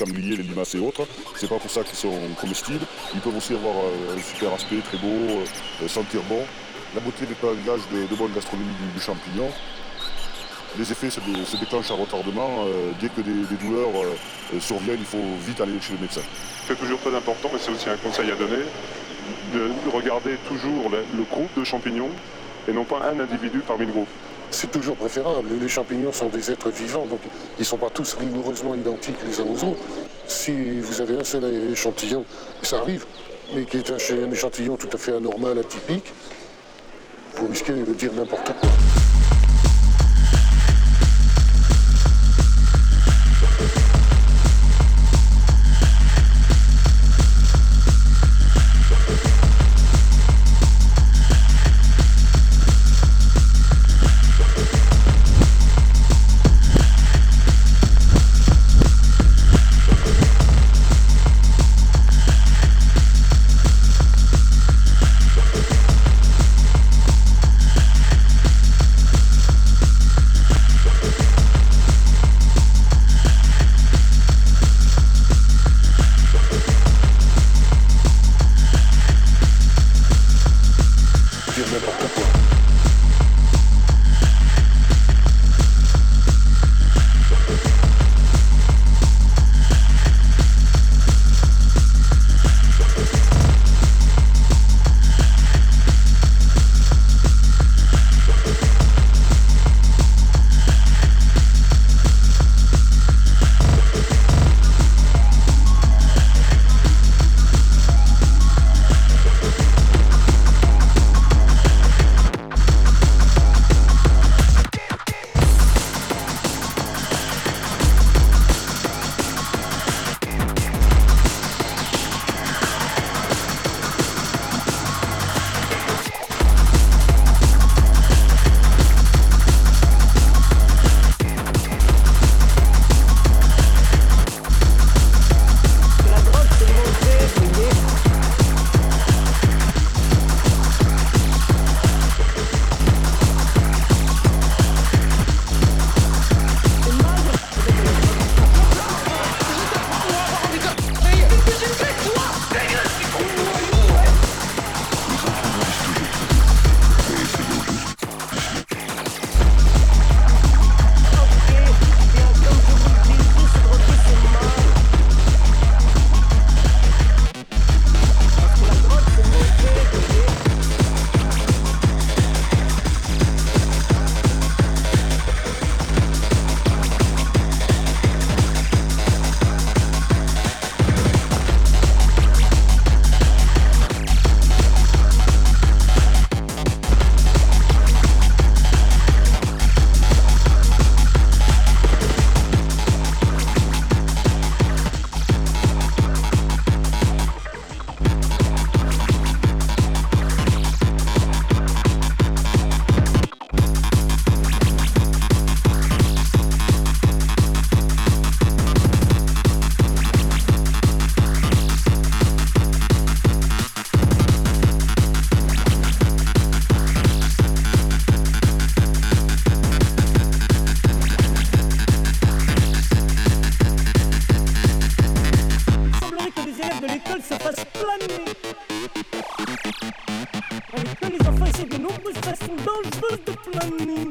sangliers, les limaces et autres. C'est pas pour ça qu'ils sont comestibles. Ils peuvent aussi avoir euh, un super aspect, très beau, euh, sentir bon. La beauté des paysages de, de bonne gastronomie du, champignon. Les effets se, déclenchent à retardement. Euh, dès que des, douleurs surviennent, il faut vite aller chez le médecin. C'est toujours très important, mais c'est aussi un conseil à donner, de regarder toujours le groupe de champignons et non pas un individu parmi le groupe c'est toujours préférable. Les champignons sont des êtres vivants, donc ils ne sont pas tous rigoureusement identiques les uns aux autres. Si vous avez un seul échantillon, ça arrive, mais qui est un échantillon tout à fait anormal, atypique, vous risquez de dire n'importe quoi. Suddenly